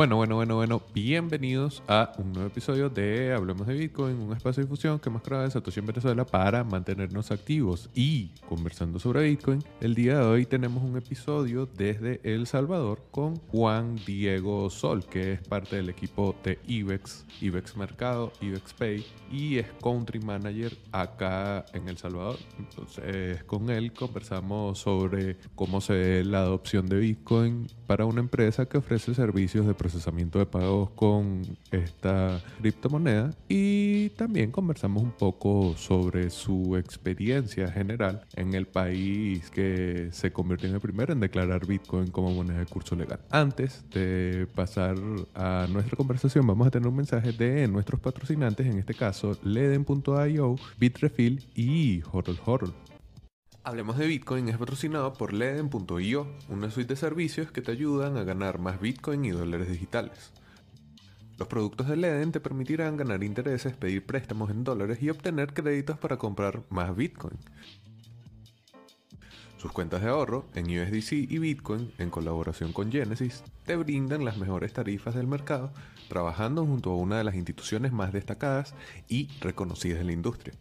Bueno, bueno, bueno, bueno, bienvenidos a un nuevo episodio de Hablemos de Bitcoin, un espacio de difusión que más graba de Satoshi en Venezuela para mantenernos activos y conversando sobre Bitcoin. El día de hoy tenemos un episodio desde El Salvador con Juan Diego Sol, que es parte del equipo de IBEX, IBEX Mercado, IBEX Pay y es Country Manager acá en El Salvador. Entonces, con él conversamos sobre cómo se ve la adopción de Bitcoin para una empresa que ofrece servicios de procesamiento de pagos con esta criptomoneda y también conversamos un poco sobre su experiencia general en el país que se convirtió en el primero en declarar Bitcoin como moneda de curso legal. Antes de pasar a nuestra conversación vamos a tener un mensaje de nuestros patrocinantes, en este caso Leden.io, Bitrefill y Horol Horol. Hablemos de Bitcoin es patrocinado por Leden.io, una suite de servicios que te ayudan a ganar más Bitcoin y dólares digitales. Los productos de Leden te permitirán ganar intereses, pedir préstamos en dólares y obtener créditos para comprar más Bitcoin. Sus cuentas de ahorro en USDC y Bitcoin, en colaboración con Genesis, te brindan las mejores tarifas del mercado, trabajando junto a una de las instituciones más destacadas y reconocidas en la industria.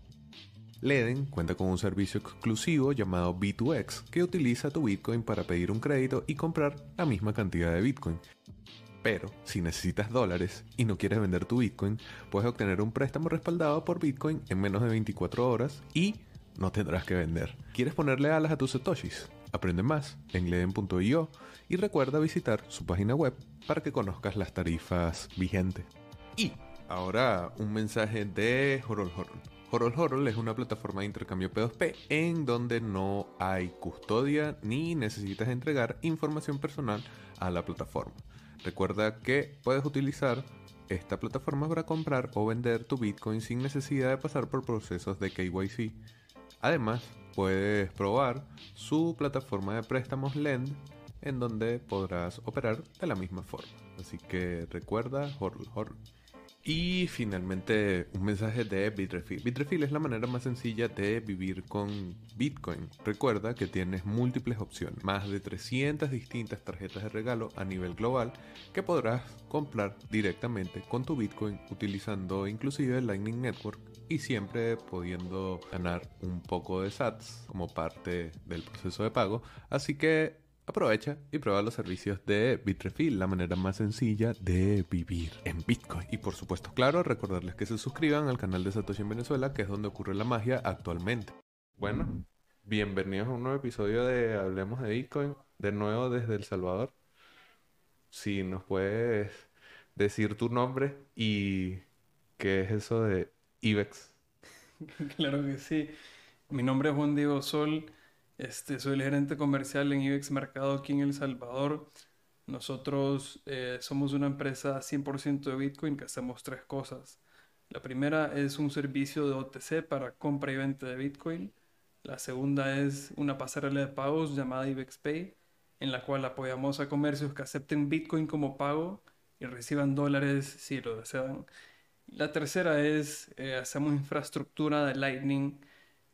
Leden cuenta con un servicio exclusivo llamado B2X que utiliza tu Bitcoin para pedir un crédito y comprar la misma cantidad de Bitcoin. Pero si necesitas dólares y no quieres vender tu Bitcoin, puedes obtener un préstamo respaldado por Bitcoin en menos de 24 horas y no tendrás que vender. ¿Quieres ponerle alas a tus satoshis? Aprende más en leden.io y recuerda visitar su página web para que conozcas las tarifas vigentes. Y ahora un mensaje de Horol Horol. Horol Horol es una plataforma de intercambio P2P en donde no hay custodia ni necesitas entregar información personal a la plataforma. Recuerda que puedes utilizar esta plataforma para comprar o vender tu Bitcoin sin necesidad de pasar por procesos de KYC. Además, puedes probar su plataforma de préstamos Lend en donde podrás operar de la misma forma. Así que recuerda Horol Horol. Y finalmente un mensaje de Bitrefill. Bitrefill es la manera más sencilla de vivir con Bitcoin. Recuerda que tienes múltiples opciones, más de 300 distintas tarjetas de regalo a nivel global que podrás comprar directamente con tu Bitcoin utilizando inclusive el Lightning Network y siempre pudiendo ganar un poco de SATs como parte del proceso de pago. Así que Aprovecha y prueba los servicios de Bitrefill, la manera más sencilla de vivir en Bitcoin. Y por supuesto, claro, recordarles que se suscriban al canal de Satoshi en Venezuela, que es donde ocurre la magia actualmente. Bueno, bienvenidos a un nuevo episodio de Hablemos de Bitcoin, de nuevo desde El Salvador. Si nos puedes decir tu nombre y qué es eso de IBEX. Claro que sí. Mi nombre es Juan Diego Sol. Este, soy el gerente comercial en IBEX Mercado aquí en El Salvador. Nosotros eh, somos una empresa 100% de Bitcoin que hacemos tres cosas. La primera es un servicio de OTC para compra y venta de Bitcoin. La segunda es una pasarela de pagos llamada IBEX Pay, en la cual apoyamos a comercios que acepten Bitcoin como pago y reciban dólares si lo desean. La tercera es, eh, hacemos infraestructura de Lightning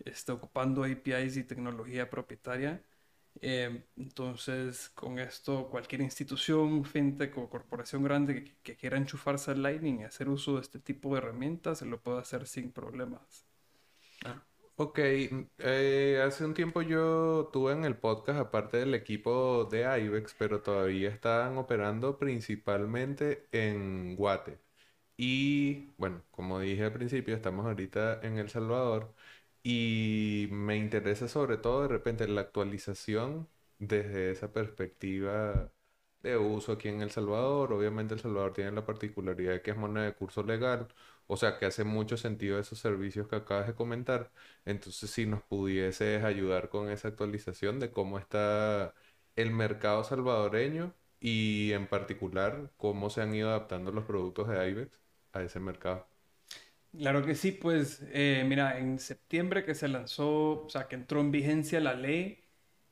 está ocupando APIs y tecnología propietaria. Eh, entonces, con esto, cualquier institución, fintech o corporación grande que, quiera enchufarse al Lightning y hacer uso de este tipo de herramientas, se lo puede hacer sin problemas. Ah. Ok, eh, hace un tiempo yo tuve en el podcast, aparte del equipo de IBEX, pero todavía estaban operando principalmente en Guate. Y bueno, como dije al principio, estamos ahorita en El Salvador. Y me interesa sobre todo de repente la actualización desde esa perspectiva de uso aquí en El Salvador. Obviamente El Salvador tiene la particularidad de que es moneda de curso legal, o sea que hace mucho sentido esos servicios que acabas de comentar. Entonces si nos pudieses ayudar con esa actualización de cómo está el mercado salvadoreño y en particular cómo se han ido adaptando los productos de IBEX a ese mercado. Claro que sí, pues eh, mira, en septiembre que se lanzó, o sea, que entró en vigencia la ley,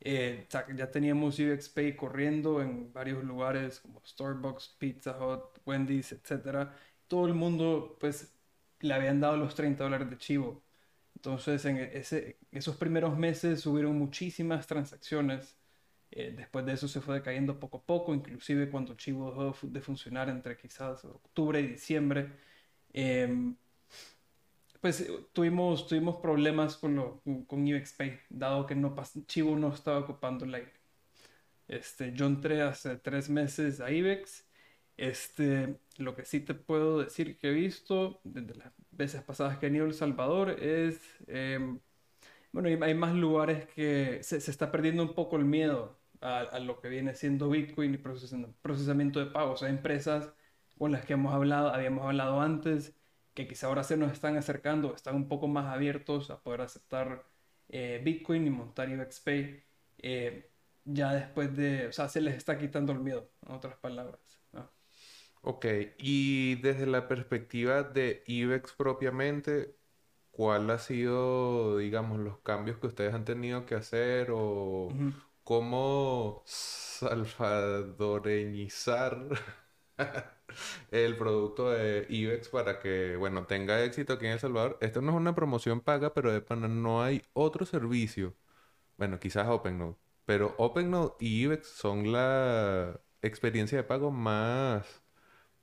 eh, ya teníamos UX Pay corriendo en varios lugares como Starbucks, Pizza Hut, Wendy's, etc. Todo el mundo, pues, le habían dado los 30 dólares de chivo. Entonces, en esos primeros meses hubieron muchísimas transacciones Eh, después de eso se fue decayendo poco a poco, inclusive cuando Chivo dejó de funcionar entre quizás octubre y diciembre. Em, pues tuvimos, tuvimos problemas con, lo, con Pay, dado que no Chivo no estaba ocupando la este, yo entré hace tres meses a IBEX. Este, lo que sí te puedo decir que he visto desde las veces pasadas que he ido a El Salvador es, em, bueno, hay más lugares que se, se, está perdiendo un poco el miedo a, a lo que viene siendo Bitcoin y procesamiento de pagos. Hay empresas con las que hemos hablado, habíamos hablado antes, que quizá ahora se nos están acercando, están un poco más abiertos a poder aceptar eh, Bitcoin y montar UXPay. Eh, ya después de, o sea, se les está quitando el miedo, en otras palabras. Ok, y desde la perspectiva de IBEX propiamente, ¿cuál ha sido, digamos, los cambios que ustedes han tenido que hacer o cómo salvadoreñizar el producto de IBEX para que, bueno, tenga éxito aquí en El Salvador? Esto no es una promoción paga, pero de pana no hay otro servicio. Bueno, quizás OpenNode pero OpenNode y IBEX son la experiencia de pago más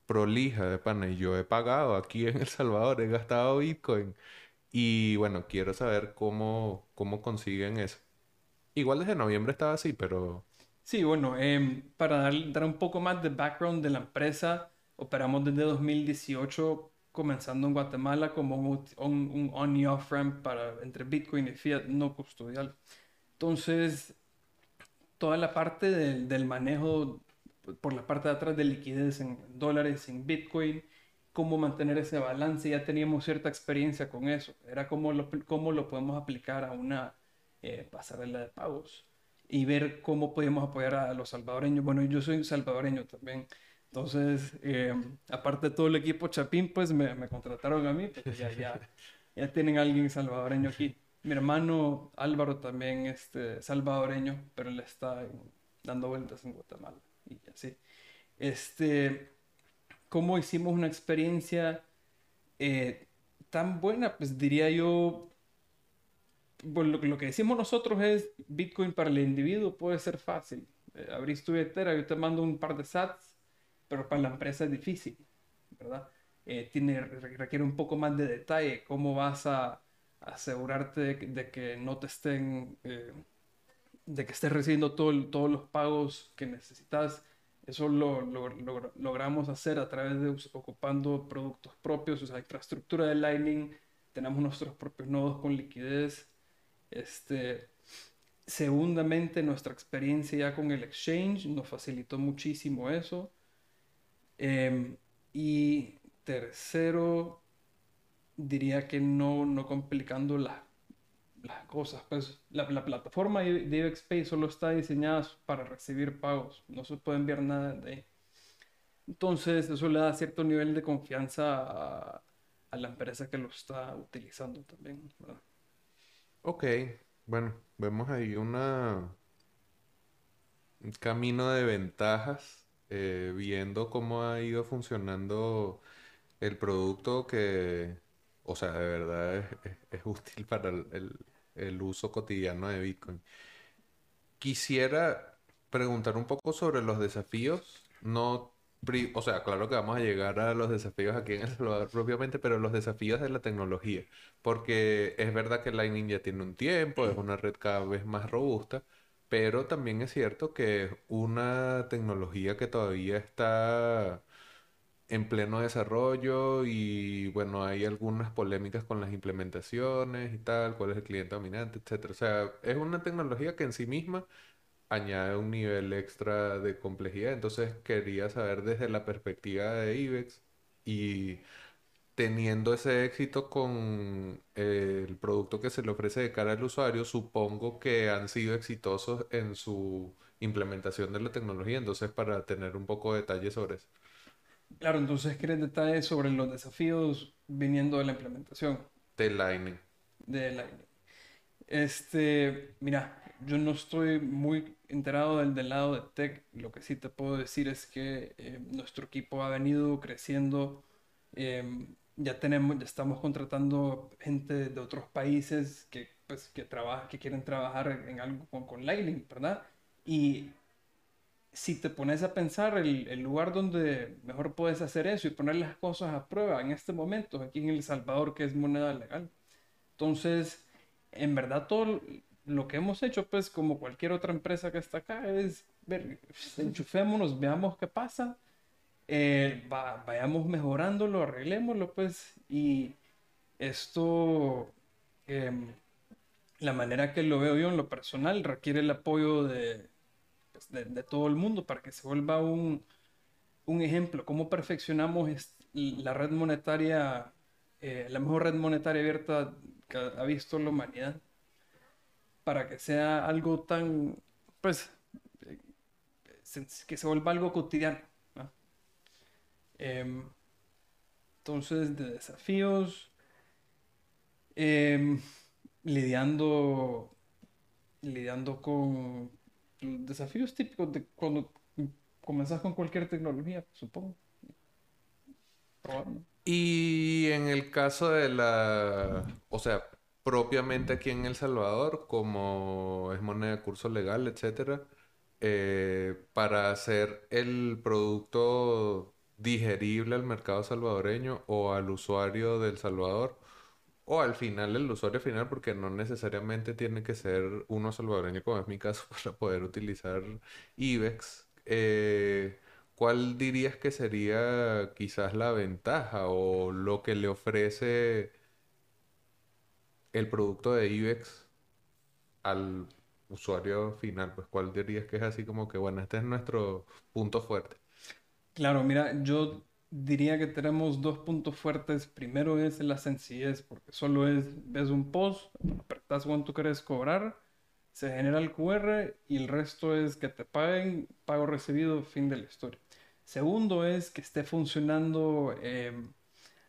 prolija de pana. Y yo he pagado aquí en El Salvador, he gastado Bitcoin. Y bueno, quiero saber cómo, cómo consiguen eso. Igual desde noviembre estaba así, pero... Sí, bueno, em, para dar, dar, un poco más de background de la empresa, operamos desde 2018 comenzando en Guatemala como un, un on y off ramp para entre Bitcoin y Fiat no custodial. Entonces, toda la parte del, manejo por la parte de atrás de liquidez en dólares, en Bitcoin, cómo mantener ese balance. Ya teníamos cierta experiencia con eso. Era cómo lo, cómo lo podemos aplicar a una eh, pasarela de pagos y ver cómo podemos apoyar a los salvadoreños. Bueno, yo soy salvadoreño también. Entonces, eh, aparte de todo el equipo Chapín, pues me, me contrataron a mí, porque ya, ya, ya tienen a alguien salvadoreño aquí. Mi hermano Álvaro también este, salvadoreño, pero él está dando vueltas en Guatemala y así. Este, ¿cómo hicimos una experiencia eh, tan buena? Pues diría yo, lo, lo, que decimos nosotros es Bitcoin para el individuo puede ser fácil. Eh, abrís tu billetera, yo te mando un par de sats, pero para la empresa es difícil, ¿verdad? Eh, tiene, requiere un poco más de detalle, cómo vas a asegurarte de que, no te estén, eh, de que estés recibiendo todo todos los pagos que necesitas. Eso lo, logramos hacer a través de ocupando productos propios, o sea, infraestructura de Lightning, tenemos nuestros propios nodos con liquidez. Este, segundamente, nuestra experiencia ya con el exchange nos facilitó muchísimo eso. Em, y tercero, diría que no, no complicando las cosas. Pues la, plataforma de IBEXPay solo está diseñada para recibir pagos, no se puede enviar nada de ahí. Entonces, eso le da cierto nivel de confianza a, la empresa que lo está utilizando también. Ok, bueno, vemos ahí una un camino de ventajas, eh, viendo cómo ha ido funcionando el producto que o sea, de verdad es, útil para el, uso cotidiano de Bitcoin. Quisiera preguntar un poco sobre los desafíos. No, o sea, claro que vamos a llegar a los desafíos aquí en El Salvador propiamente, pero los desafíos de la tecnología. Porque es verdad que Lightning ya tiene un tiempo, es una red cada vez más robusta, pero también es cierto que es una tecnología que todavía está en pleno desarrollo y bueno, hay algunas polémicas con las implementaciones y tal, cuál es el cliente dominante, etcétera. O sea, es una tecnología que en sí misma añade un nivel extra de complejidad. Entonces quería saber desde la perspectiva de IBEX y teniendo ese éxito con el producto que se le ofrece de cara al usuario, supongo que han sido exitosos en su implementación de la tecnología. Entonces, para tener un poco de detalle sobre eso. Claro, entonces ¿quieres detalles sobre los desafíos viniendo de la implementación? De Lightning. De Lightning. Este, mira, yo no estoy muy enterado del, del lado de tech. Lo que sí te puedo decir es que eh, nuestro equipo ha venido creciendo. Em, ya tenemos, ya estamos contratando gente de otros países que, pues, que, trabaja, que quieren trabajar en algo con, con Lightning, ¿verdad? Y si te pones a pensar el, el, lugar donde mejor puedes hacer eso y poner las cosas a prueba en este momento, aquí en El Salvador, que es moneda legal. Entonces, en verdad, todo lo que hemos hecho, pues, como cualquier otra empresa que está acá, es ver, enchufémonos, veamos qué pasa, eh, vayamos mejorándolo, arreglémoslo, pues, y esto, em, la manera que lo veo yo en lo personal, requiere el apoyo de, pues, de, todo el mundo para que se vuelva un, un ejemplo, cómo perfeccionamos la red monetaria, eh, la mejor red monetaria abierta que ha visto la humanidad, para que sea algo tan, pues, eh, que se vuelva algo cotidiano. Em, entonces, de desafíos, em, lidiando, lidiando con desafíos típicos de cuando comenzas con cualquier tecnología, supongo. Y en el caso de la, o sea, propiamente aquí en El Salvador, como es moneda de curso legal, etcétera, eh, para hacer el producto digerible al mercado salvadoreño o al usuario del Salvador, o al final el usuario final, porque no necesariamente tiene que ser uno salvadoreño, como es mi caso, para poder utilizar IBEX. Eh, ¿cuál dirías que sería quizás la ventaja o lo que le ofrece el producto de IBEX al usuario final? Pues ¿cuál dirías que es así como que, bueno, este es nuestro punto fuerte? Claro, mira, yo diría que tenemos dos puntos fuertes. Primero es la sencillez, porque solo es, ves un post, apretas cuánto quieres cobrar, se genera el QR y el resto es que te paguen, pago recibido, fin de la historia. Segundo es que esté funcionando em,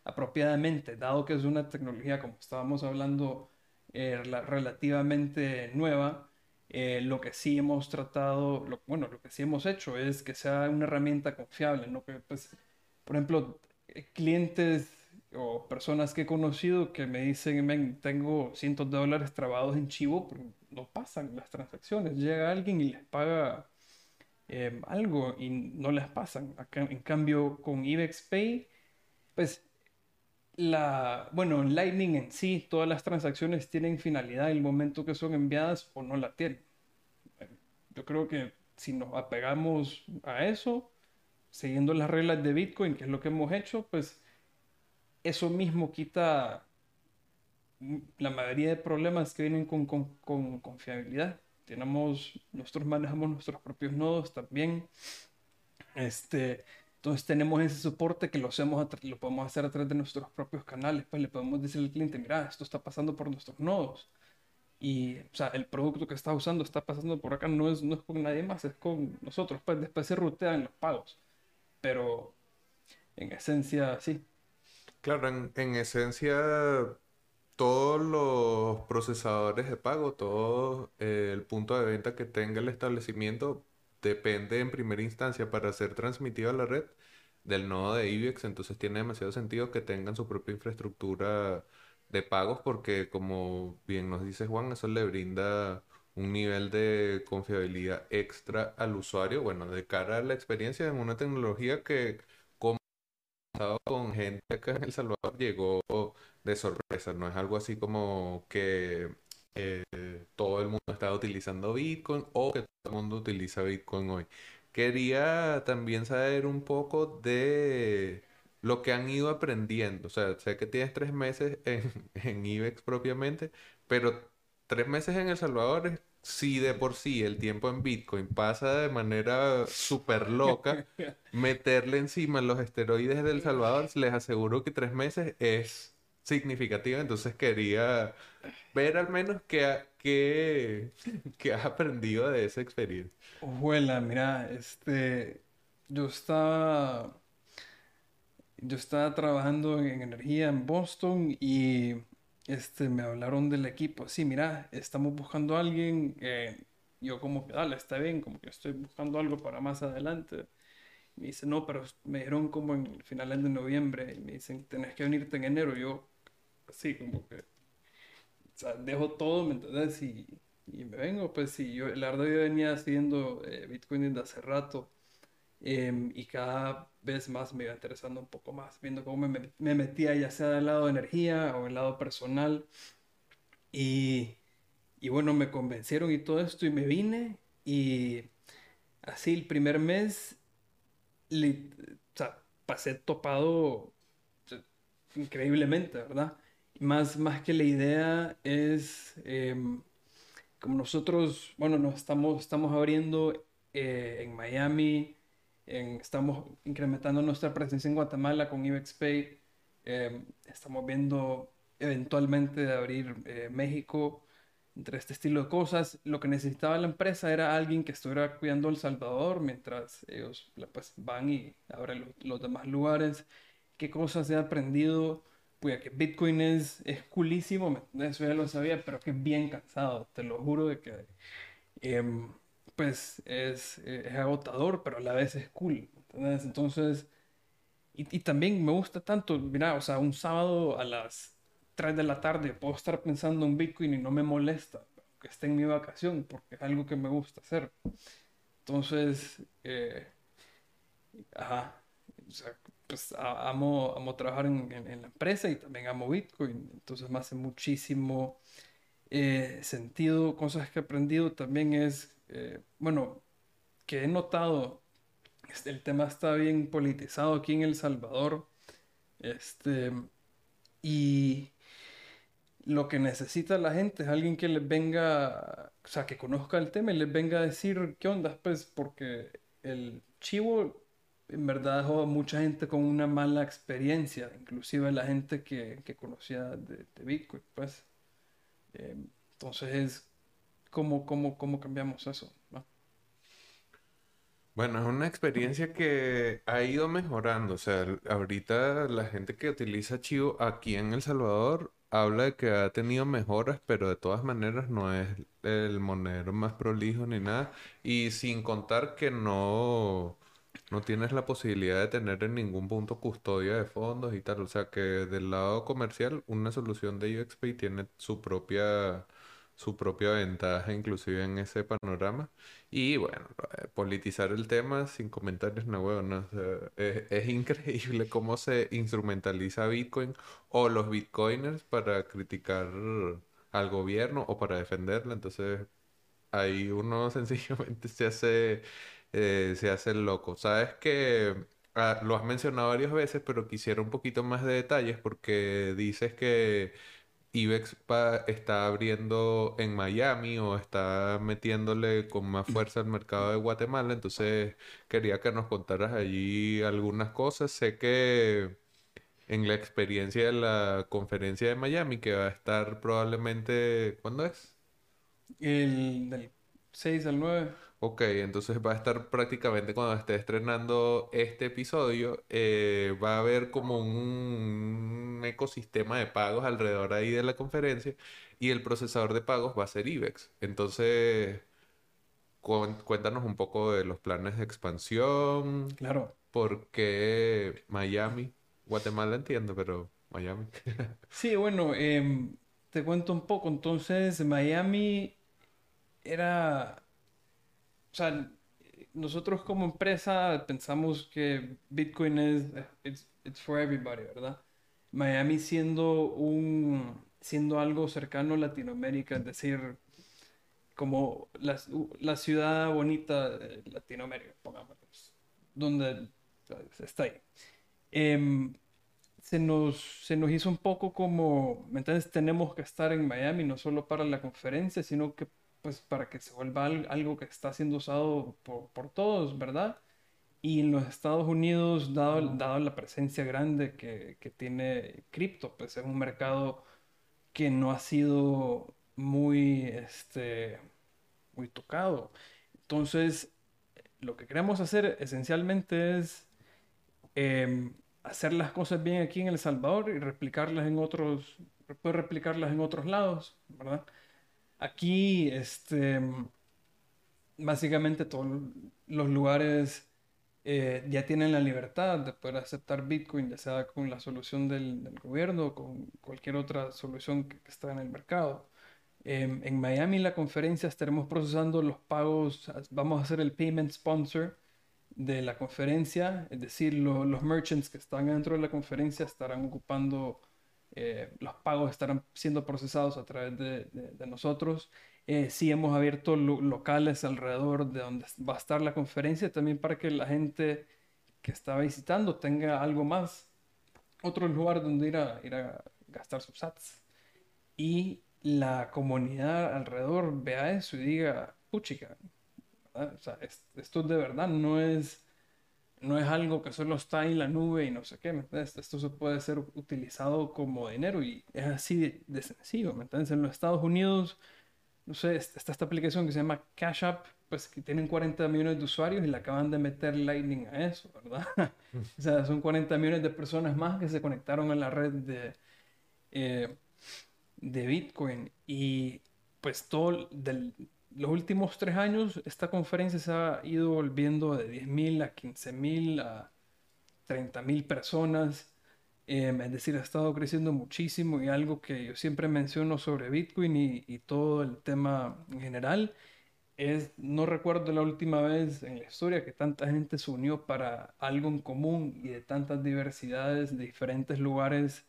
apropiadamente, dado que es una tecnología, como estábamos hablando, eh, relativamente nueva. Eh, lo que sí hemos tratado, bueno, lo que sí hemos hecho es que sea una herramienta confiable, ¿no? Que, pues, por ejemplo, eh, clientes o personas que he conocido que me dicen, tengo cientos de dólares trabados en Chivo, pero no pasan las transacciones. Llega alguien y les paga em, algo y no les pasan. en cambio, con IBEX Pay, pues la, bueno, en Lightning en sí, todas las transacciones tienen finalidad el momento que son enviadas o no la tienen. Yo creo que si nos apegamos a eso, siguiendo las reglas de Bitcoin, que es lo que hemos hecho, pues eso mismo quita la mayoría de problemas que vienen con, con confiabilidad. Tenemos, nosotros manejamos nuestros propios nodos también. Este, entonces tenemos ese soporte que lo, hacemos lo podemos hacer a través de nuestros propios canales. Pues le podemos decir al cliente, mira, esto está pasando por nuestros nodos. Y, o sea, el producto que está usando está pasando por acá, no es, no es con nadie más, es con nosotros. Pues después se rutean los pagos. Pero en esencia, sí. Claro, en, esencia, todos los procesadores de pago, todo eh, el punto de venta que tenga el establecimiento depende en primera instancia para ser transmitido a la red del nodo de IBEX, entonces tiene demasiado sentido que tengan su propia infraestructura de pagos porque como bien nos dice Juan, eso le brinda un nivel de confiabilidad extra al usuario, bueno, de cara a la experiencia en una tecnología que como con gente acá en El Salvador llegó de sorpresa, no es algo así como que eh, todo el mundo está utilizando Bitcoin o que todo el mundo utiliza Bitcoin hoy. Quería también saber un poco de lo que han ido aprendiendo. O sea, sé que tienes tres meses en, en IBEX propiamente, pero tres meses en El Salvador si de por sí el tiempo en Bitcoin pasa de manera súper loca, meterle encima los esteroides del Salvador, les aseguro que tres meses es significativa, entonces quería ver al menos qué, qué, has aprendido de esa experiencia. Ojuela, mira, este, yo estaba, yo estaba trabajando en energía en Boston y este, me hablaron del equipo, sí, mira, estamos buscando a alguien, yo como que, dale, está bien, como que estoy buscando algo para más adelante. Me dice, no, pero me dieron como en finales de noviembre y me dicen, tenés que venirte en enero. Yo, sí, como que, o sea, dejo todo, ¿me entendés? Y y me vengo, pues sí, yo, la verdad yo venía haciendo eh, Bitcoin desde hace rato em, y cada vez más me iba interesando un poco más, viendo cómo me, me metía ya sea del lado de energía o del lado personal. Y, y bueno, me convencieron y todo esto y me vine y así el primer mes o sea, pasé topado increíblemente, ¿verdad? Más, más que la idea es, em, como nosotros, bueno, nos estamos, estamos abriendo eh, en Miami, estamos incrementando nuestra presencia en Guatemala con IBEXPay, em, estamos viendo eventualmente de abrir eh, México, entre este estilo de cosas. Lo que necesitaba la empresa era alguien que estuviera cuidando El Salvador mientras ellos pues, van y abren los, demás lugares. ¿Qué cosas he aprendido? Pues que Bitcoin es, es coolísimo, eso ya lo sabía, pero que es bien cansado, te lo juro de que em, pues es, es, agotador, pero a la vez es cool. Entonces, y, y también me gusta tanto, mira, o sea, un sábado a las 3 de la tarde puedo estar pensando en Bitcoin y no me molesta que esté en mi vacación porque es algo que me gusta hacer. Entonces, eh, ajá, pues amo, amo trabajar en, la empresa y también amo Bitcoin. Entonces me hace muchísimo eh, sentido. Cosas que he aprendido también es, eh, bueno, que he notado, este, el tema está bien politizado aquí en El Salvador. Este, y lo que necesita la gente es alguien que les venga, o sea, que conozca el tema y les venga a decir qué onda, pues, porque el chivo en verdad dejó mucha gente con una mala experiencia, inclusive la gente que, conocía de, Bitcoin, pues. Eh, entonces, ¿cómo, cómo, cómo cambiamos eso? Bueno, es una experiencia que ha ido mejorando. O sea, ahorita la gente que utiliza Chivo aquí en El Salvador habla de que ha tenido mejoras, pero de todas maneras no es el monedero más prolijo ni nada. Y sin contar que no, no tienes la posibilidad de tener en ningún punto custodia de fondos y tal. O sea que del lado comercial, una solución de UXP tiene su propia su propia ventaja inclusive en ese panorama. Y bueno, politizar el tema sin comentarios, no, bueno, es, increíble cómo se instrumentaliza Bitcoin o los Bitcoiners para criticar al gobierno o para defenderla. Entonces, ahí uno sencillamente se hace, eh, se hace loco. Sabes que ah, lo has mencionado varias veces, pero quisiera un poquito más de detalles porque dices que Ibex está abriendo en Miami o está metiéndole con más fuerza al mercado de Guatemala. Entonces quería que nos contaras allí algunas cosas. Sé que en la experiencia de la conferencia de Miami, que va a estar probablemente, ¿cuándo es? El del 6 al 9. Ok, entonces va a estar prácticamente cuando esté estrenando este episodio, eh, va a haber como un, ecosistema de pagos alrededor ahí de la conferencia y el procesador de pagos va a ser IBEX. Entonces, cuéntanos un poco de los planes de expansión. Claro. ¿Por qué Miami? Guatemala entiendo, pero Miami. sí, bueno, em, te cuento un poco. Entonces, Miami era o sea, nosotros como empresa pensamos que Bitcoin es it's, for everybody, ¿verdad? Miami siendo un siendo algo cercano a Latinoamérica, es decir, como la, la ciudad bonita de Latinoamérica, pongamos, donde está ahí. Em, se nos, se nos hizo un poco como, entonces tenemos que estar en Miami, no solo para la conferencia, sino que pues para que se vuelva algo que está siendo usado por, todos, ¿verdad? Y en los Estados Unidos, dado, dado la presencia grande que, tiene cripto, pues es un mercado que no ha sido muy, este, muy tocado. Entonces, lo que queremos hacer esencialmente es em, hacer las cosas bien aquí en El Salvador y replicarlas en otros, replicarlas en otros lados, ¿verdad? Aquí, este, básicamente todos los lugares eh, ya tienen la libertad de poder aceptar Bitcoin, ya sea con la solución del, gobierno o con cualquier otra solución que, está en el mercado. Em, en Miami la conferencia estaremos procesando los pagos, vamos a hacer el payment sponsor de la conferencia, es decir, los merchants que están dentro de la conferencia estarán ocupando, eh, los pagos estarán siendo procesados a través de, nosotros. Eh, sí hemos abierto locales alrededor de donde va a estar la conferencia, también para que la gente que está visitando tenga algo más, otro lugar donde ir a, ir a gastar sus sats. Y la comunidad alrededor vea eso y diga, puchica, o sea, esto de verdad no es, no es algo que solo está en la nube y no sé qué, Esto se puede ser utilizado como dinero y es así de, sencillo, ¿me entiendes? En los Estados Unidos, no sé, está esta aplicación que se llama Cash App, pues que tienen 40 millones de usuarios y le acaban de meter Lightning a eso, ¿verdad? o sea, son 40 millones de personas más que se conectaron a la red de... Eh, de Bitcoin. Y pues todo del, los últimos tres años esta conferencia se ha ido volviendo de 10.000 a 15.000 a 30.000 personas. Em, es decir, ha estado creciendo muchísimo y algo que yo siempre menciono sobre Bitcoin y, y, todo el tema en general es, no recuerdo la última vez en la historia que tanta gente se unió para algo en común y de tantas diversidades de diferentes lugares,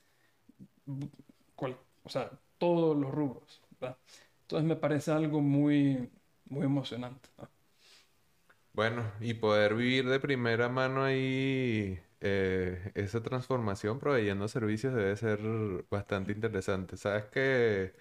o sea, todos los rubros. Entonces me parece algo muy, muy emocionante. Bueno, y poder vivir de primera mano ahí eh, esa transformación proveyendo servicios debe ser bastante interesante. Sabes que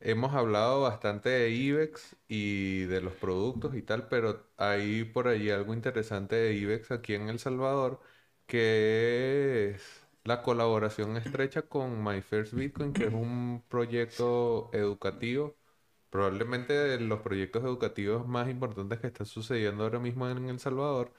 hemos hablado bastante de IBEX y de los productos y tal, pero hay por ahí algo interesante de IBEX aquí en El Salvador que es la colaboración estrecha con My First Bitcoin, que es un proyecto educativo, probablemente los proyectos educativos más importantes que están sucediendo ahora mismo en El Salvador.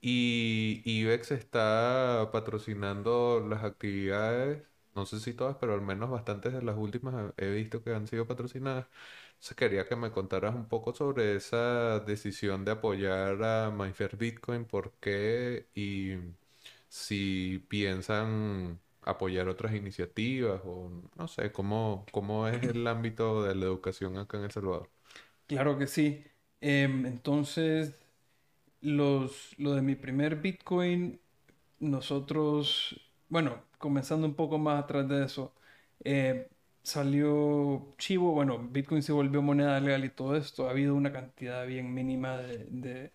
Y IBEX está patrocinando las actividades, no sé si todas, pero al menos bastantes de las últimas he visto que han sido patrocinadas. Entonces quería que me contaras un poco sobre esa decisión de apoyar a My First Bitcoin, por qué y si piensan apoyar otras iniciativas o no sé, cómo, cómo es el ámbito de la educación acá en El Salvador. Claro que sí. Em, entonces, los, lo de mi primer Bitcoin, nosotros, bueno, comenzando un poco más atrás de eso, eh, salió Chivo, bueno, Bitcoin se volvió moneda legal y todo esto, ha habido una cantidad bien mínima de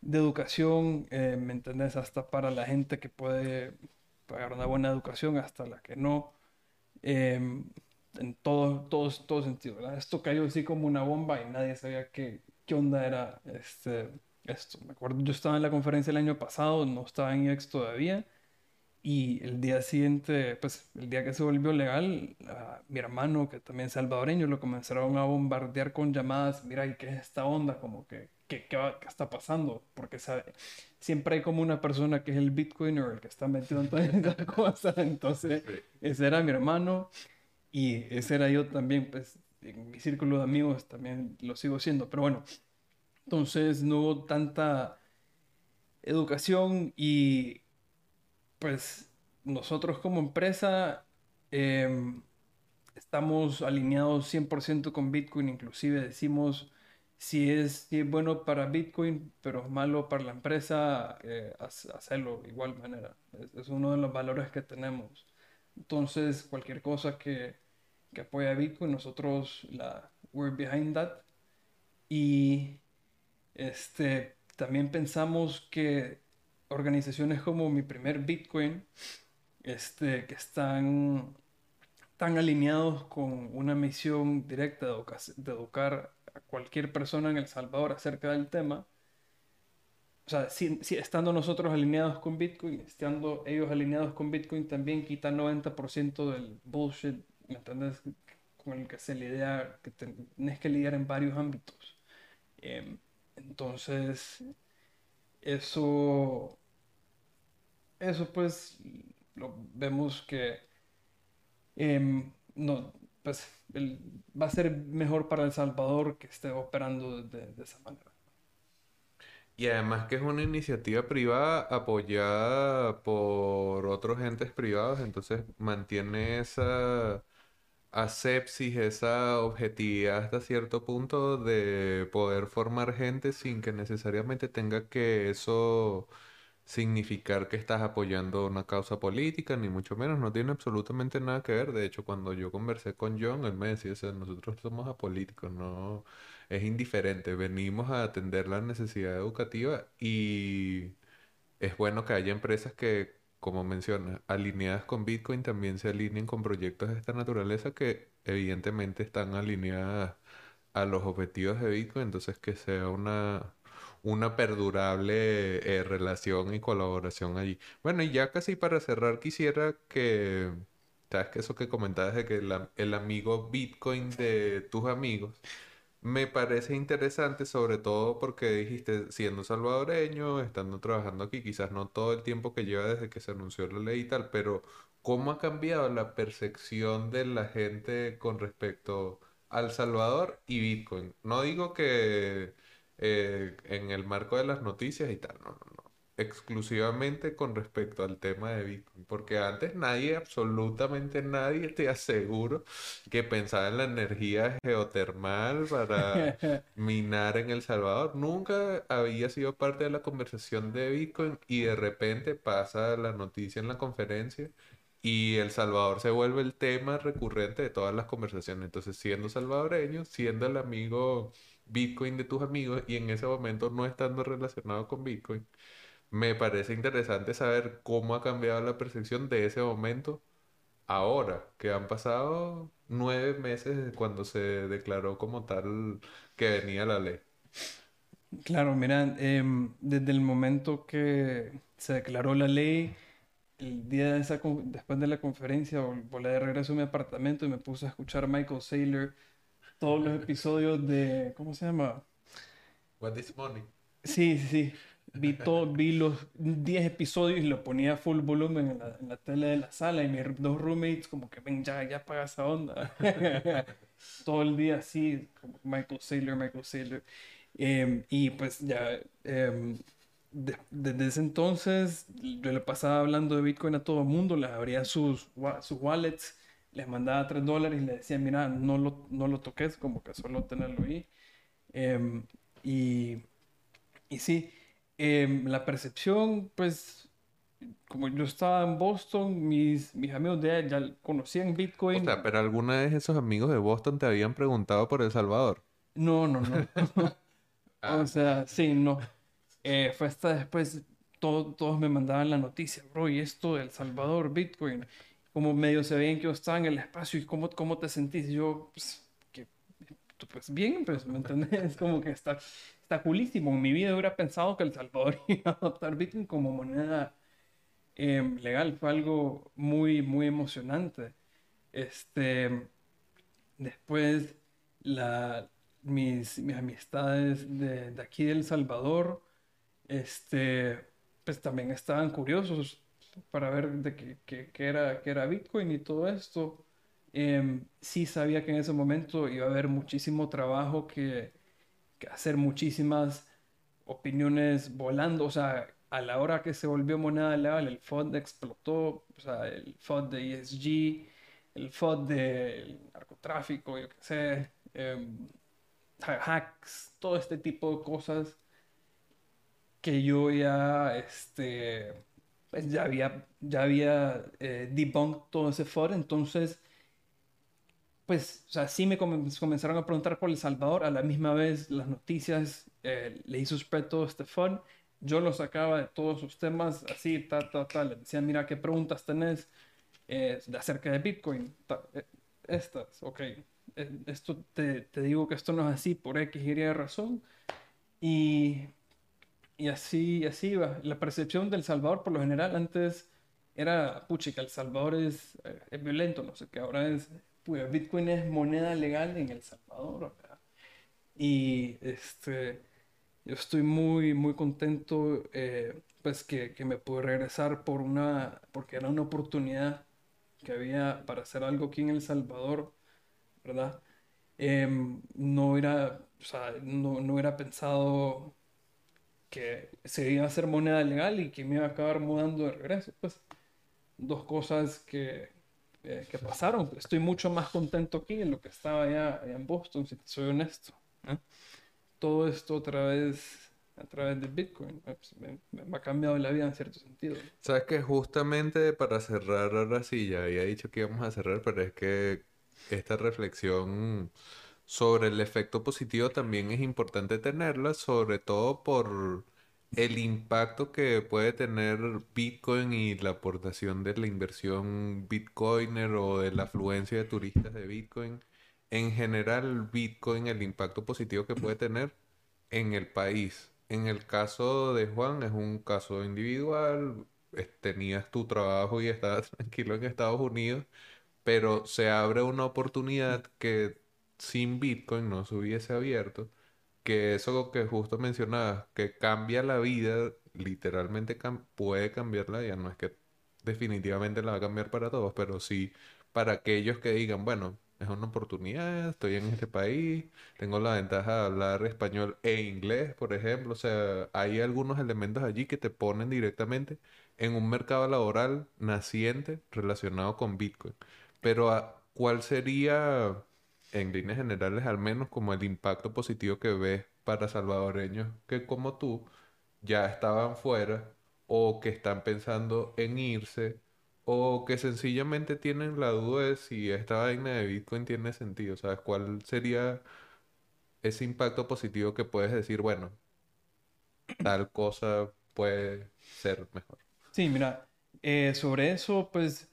de educación, eh, ¿me entendés? Hasta para la gente que puede pagar una buena educación, hasta la que no. Em, en todo, todo, todo sentido, ¿verdad? Esto cayó así como una bomba y nadie sabía qué, qué onda era este, esto. Me acuerdo, yo estaba en la conferencia el año pasado, no estaba en IEX todavía, y el día siguiente, pues el día que se volvió legal, mi hermano, que también es salvadoreño, lo comenzaron a bombardear con llamadas, mira, ¿y qué es esta onda? Como que qué, está pasando, porque sabe, siempre hay como una persona que es el Bitcoiner, el que está metido en todas estas cosas, entonces ese era mi hermano y ese era yo también, pues en mi círculo de amigos también lo sigo siendo, pero bueno, entonces no hubo tanta educación y pues nosotros como empresa em, estamos alineados 100% con Bitcoin, inclusive decimos si es, bueno para Bitcoin, pero malo para la empresa, eh, hacerlo de igual manera. Es, uno de los valores que tenemos. Entonces, cualquier cosa que, que apoye a Bitcoin, nosotros la we're behind that. Y este, también pensamos que organizaciones como Mi Primer Bitcoin, este, que están tan alineados con una misión directa de, de educar a cualquier persona en El Salvador acerca del tema, o sea, si, estando nosotros alineados con Bitcoin, estando ellos alineados con Bitcoin, también quita 90% del bullshit, ¿me entiendes? Con el que se lidia, que tenés que lidiar en varios ámbitos. Em, entonces, eso, eso pues, lo vemos que em, no, pues va a ser mejor para El Salvador que esté operando de, esa manera. Y además que es una iniciativa privada apoyada por otros entes privados, entonces mantiene esa asepsis, esa objetividad hasta cierto punto de poder formar gente sin que necesariamente tenga que eso significar que estás apoyando una causa política, ni mucho menos, no tiene absolutamente nada que ver. De hecho, cuando yo conversé con John, él me decía, o sea, nosotros somos apolíticos, no es indiferente, venimos a atender la necesidad educativa y es bueno que haya empresas que, como menciona, alineadas con Bitcoin también se alineen con proyectos de esta naturaleza que evidentemente están alineadas a los objetivos de Bitcoin, entonces que sea una, una perdurable eh, relación y colaboración allí. Bueno, y ya casi para cerrar quisiera que, sabes que eso que comentabas de que el amigo Bitcoin de tus amigos, me parece interesante, sobre todo porque dijiste, siendo salvadoreño, estando trabajando aquí, quizás no todo el tiempo que lleva desde que se anunció la ley y tal, pero ¿cómo ha cambiado la percepción de la gente con respecto al Salvador y Bitcoin? No digo que eh, en el marco de las noticias y tal, no, no, no exclusivamente con respecto al tema de Bitcoin, porque antes nadie, absolutamente nadie, te aseguro que pensaba en la energía geotermal para minar en El Salvador. Nunca había sido parte de la conversación de Bitcoin y de repente pasa la noticia en la conferencia y El Salvador se vuelve el tema recurrente de todas las conversaciones. Entonces, siendo salvadoreño, siendo el amigo Bitcoin de tus amigos y en ese momento no estando relacionado con Bitcoin me parece interesante saber cómo ha cambiado la percepción de ese momento ahora, que han pasado nueve meses cuando se declaró como tal que venía la ley. Claro, mira, em, desde el momento que se declaró la ley, el día esa, después de la conferencia, volé de regreso a mi apartamento y me puse a escuchar Michael Saylor todos los episodios de, ¿cómo se llama? What is money? Sí, sí, sí. Vi, todo, vi los 10 episodios y lo ponía a full volumen en la, en la, tele de la sala y mis dos roommates como que ven ya, ya apaga esa onda. todo el día así, como Michael Saylor, Michael Saylor. Em, y pues ya, eh, desde ese entonces yo le pasaba hablando de Bitcoin a todo el mundo, les abría sus, sus wallets, les mandaba 3 dólares y les decía, mira, no lo, no lo toques, como que solo tenerlo ahí. Em, y, y sí, Em, la percepción, pues, como yo estaba en Boston, mis, mis amigos de allá ya conocían Bitcoin. O sea, pero alguna vez esos amigos de Boston te habían preguntado por El Salvador. No, no, no. Ah. O sea, sí, no. Eh, fue hasta después, todos me mandaban la noticia, bro, y esto de El Salvador, Bitcoin. Como medio se veían que yo estaba en el espacio y cómo, cómo te sentís. yo, pues, que, pues bien, pues, ¿me entendés? Como que está, está coolísimo. En mi vida hubiera pensado que El Salvador iba a adoptar Bitcoin como moneda em, legal. Fue algo muy, muy emocionante. Este, después, la, mis, mis amistades de, de, aquí de El Salvador, este, pues también estaban curiosos para ver de qué, era, qué era Bitcoin y todo esto. Eh, sí sabía que en ese momento iba a haber muchísimo trabajo que hacer muchísimas opiniones volando, o sea, a la hora que se volvió moneda legal, el FOD explotó, o sea, el FOD de ESG, el FOD del narcotráfico, yo qué sé, em, hacks, todo este tipo de cosas que yo ya, este, pues ya había, ya había eh, debunked todo ese FOD, entonces pues, o sea, me comenzaron a preguntar por El Salvador, a la misma vez las noticias, eh, le hizo spread todo este fun, yo lo sacaba de todos sus temas, así, tal, tal, tal, le decía, mira, ¿qué preguntas tenés eh, acerca de Bitcoin? Eh, estas, ok, esto te, te, digo que esto no es así por X Y razón, y, y así, así iba. La percepción del Salvador, por lo general, antes era, puchica, El Salvador es, es violento, no sé qué, ahora es pues Bitcoin es moneda legal en El Salvador. Y este, yo estoy muy, muy contento eh, pues que, que, me pude regresar por una, porque era una oportunidad que había para hacer algo aquí en El Salvador, ¿verdad? Em, no era, o sea, no, no hubiera pensado que se iba a hacer moneda legal y que me iba a acabar mudando de regreso, pues dos cosas que, eh, que pasaron. Estoy mucho más contento aquí en lo que estaba allá, en Boston, si soy honesto. Todo esto otra vez a través de Bitcoin. Pues, me, ha cambiado la vida en cierto sentido. Sabes que justamente para cerrar ahora sí, ya había dicho que íbamos a cerrar, pero es que esta reflexión sobre el efecto positivo también es importante tenerla, sobre todo por el impacto que puede tener Bitcoin y la aportación de la inversión Bitcoiner o de la afluencia de turistas de Bitcoin. En general, Bitcoin, el impacto positivo que puede tener en el país. En el caso de Juan es un caso individual, tenías tu trabajo y estabas tranquilo en Estados Unidos, pero se abre una oportunidad que sin Bitcoin no se hubiese abierto, que eso que justo mencionabas, que cambia la vida, literalmente puede cambiarla, ya no es que definitivamente la va a cambiar para todos, pero sí para aquellos que digan, bueno, es una oportunidad, estoy en este país, tengo la ventaja de hablar español e inglés, por ejemplo, o sea, hay algunos elementos allí que te ponen directamente en un mercado laboral naciente relacionado con Bitcoin. Pero ah, ¿cuál sería, en líneas generales, al menos como el impacto positivo que ves para salvadoreños que como tú ya estaban fuera o que están pensando en irse? o que sencillamente tienen la duda de si esta vaina de Bitcoin tiene sentido. ¿Sabes cuál sería ese impacto positivo que puedes decir, bueno, tal cosa puede ser mejor? Sí, mira, eh, sobre eso, pues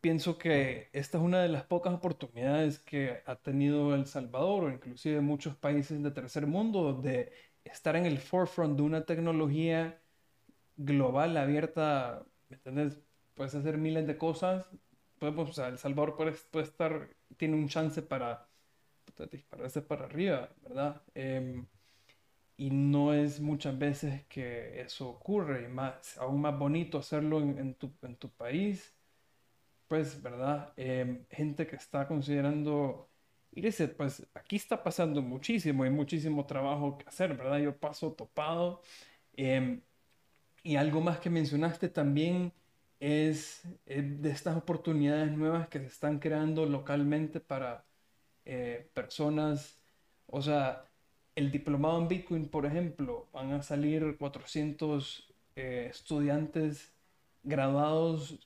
pienso que esta es una de las pocas oportunidades que ha tenido El Salvador o inclusive muchos países de tercer mundo de estar en el forefront de una tecnología global abierta, ¿me entiendes? puedes hacer miles de cosas. Podemos, sea, El Salvador puede, estar, tiene un chance para dispararse para arriba, ¿verdad? Em, y no es muchas veces que eso ocurre, y más, aún más bonito hacerlo en, tu, en tu, país, pues, ¿verdad? Em, gente que está considerando irse, pues aquí está pasando muchísimo, hay muchísimo trabajo que hacer, ¿verdad? Yo paso topado. Em, y algo más que mencionaste también es, de estas oportunidades nuevas que se están creando localmente para eh, personas. O sea, el diplomado en Bitcoin, por ejemplo, van a salir 400 eh, estudiantes graduados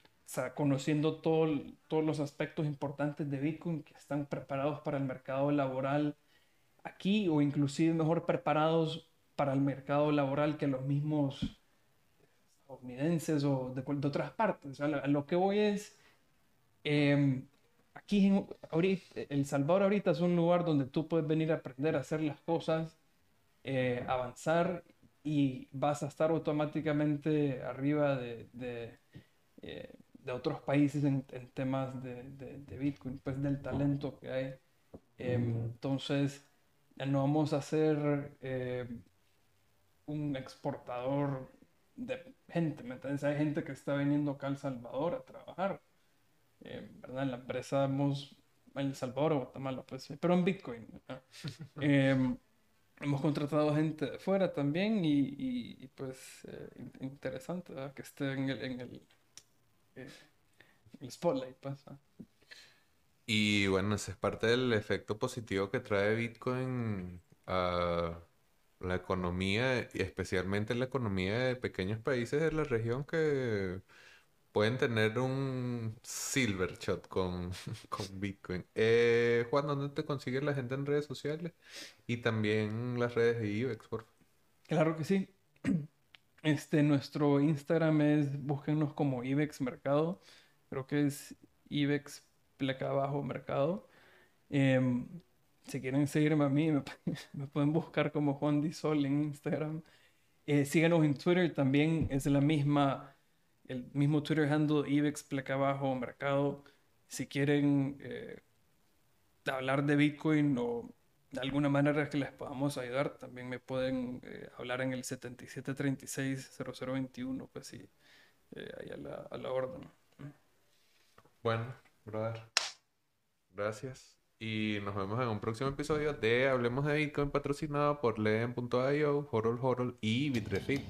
conociendo todo, todos los aspectos importantes de Bitcoin que están preparados para el mercado laboral aquí o inclusive mejor preparados para el mercado laboral que los mismos estadounidenses o de, de otras partes. O sea, lo que voy es, eh, aquí en, ahorita, El Salvador ahorita es un lugar donde tú puedes venir a aprender a hacer las cosas, eh, avanzar y vas a estar automáticamente arriba de, de, eh, de otros países en, en temas de, de, Bitcoin, pues del talento que hay. Em, entonces, no vamos a ser un exportador de gente, ¿me entiendes? Hay gente que está viniendo acá a El Salvador a trabajar, eh, ¿verdad? En la empresa hemos, en El Salvador o Guatemala, pues, pero en Bitcoin. Eh, hemos contratado gente de fuera también y, y, pues eh, interesante ¿verdad? que esté en el, en el, el spotlight. Pues, y bueno, ese es parte del efecto positivo que trae Bitcoin a la economía, y especialmente la economía de pequeños países de la región que pueden tener un silver shot con, con Bitcoin. Eh, Juan, ¿dónde te consigue la gente en redes sociales? Y también las redes de IBEX, por favor. Claro que sí. Este, nuestro Instagram es, búsquenos como IBEX Mercado. Creo que es IBEX placa abajo mercado. Em, si quieren seguirme a mí, me, pueden buscar como Juan Disol en Instagram. Eh, síganos en Twitter, también es la misma, el mismo Twitter handle, IBEX, placa abajo, mercado. Si quieren eh, hablar de Bitcoin o de alguna manera que les podamos ayudar, también me pueden eh, hablar en el 7736-0021, pues sí, ahí a la, a la orden. Bueno, brother, gracias. Y nos vemos en un próximo episodio de Hablemos de Bitcoin patrocinado por Leen.io, Horol Horol y Bitrefill.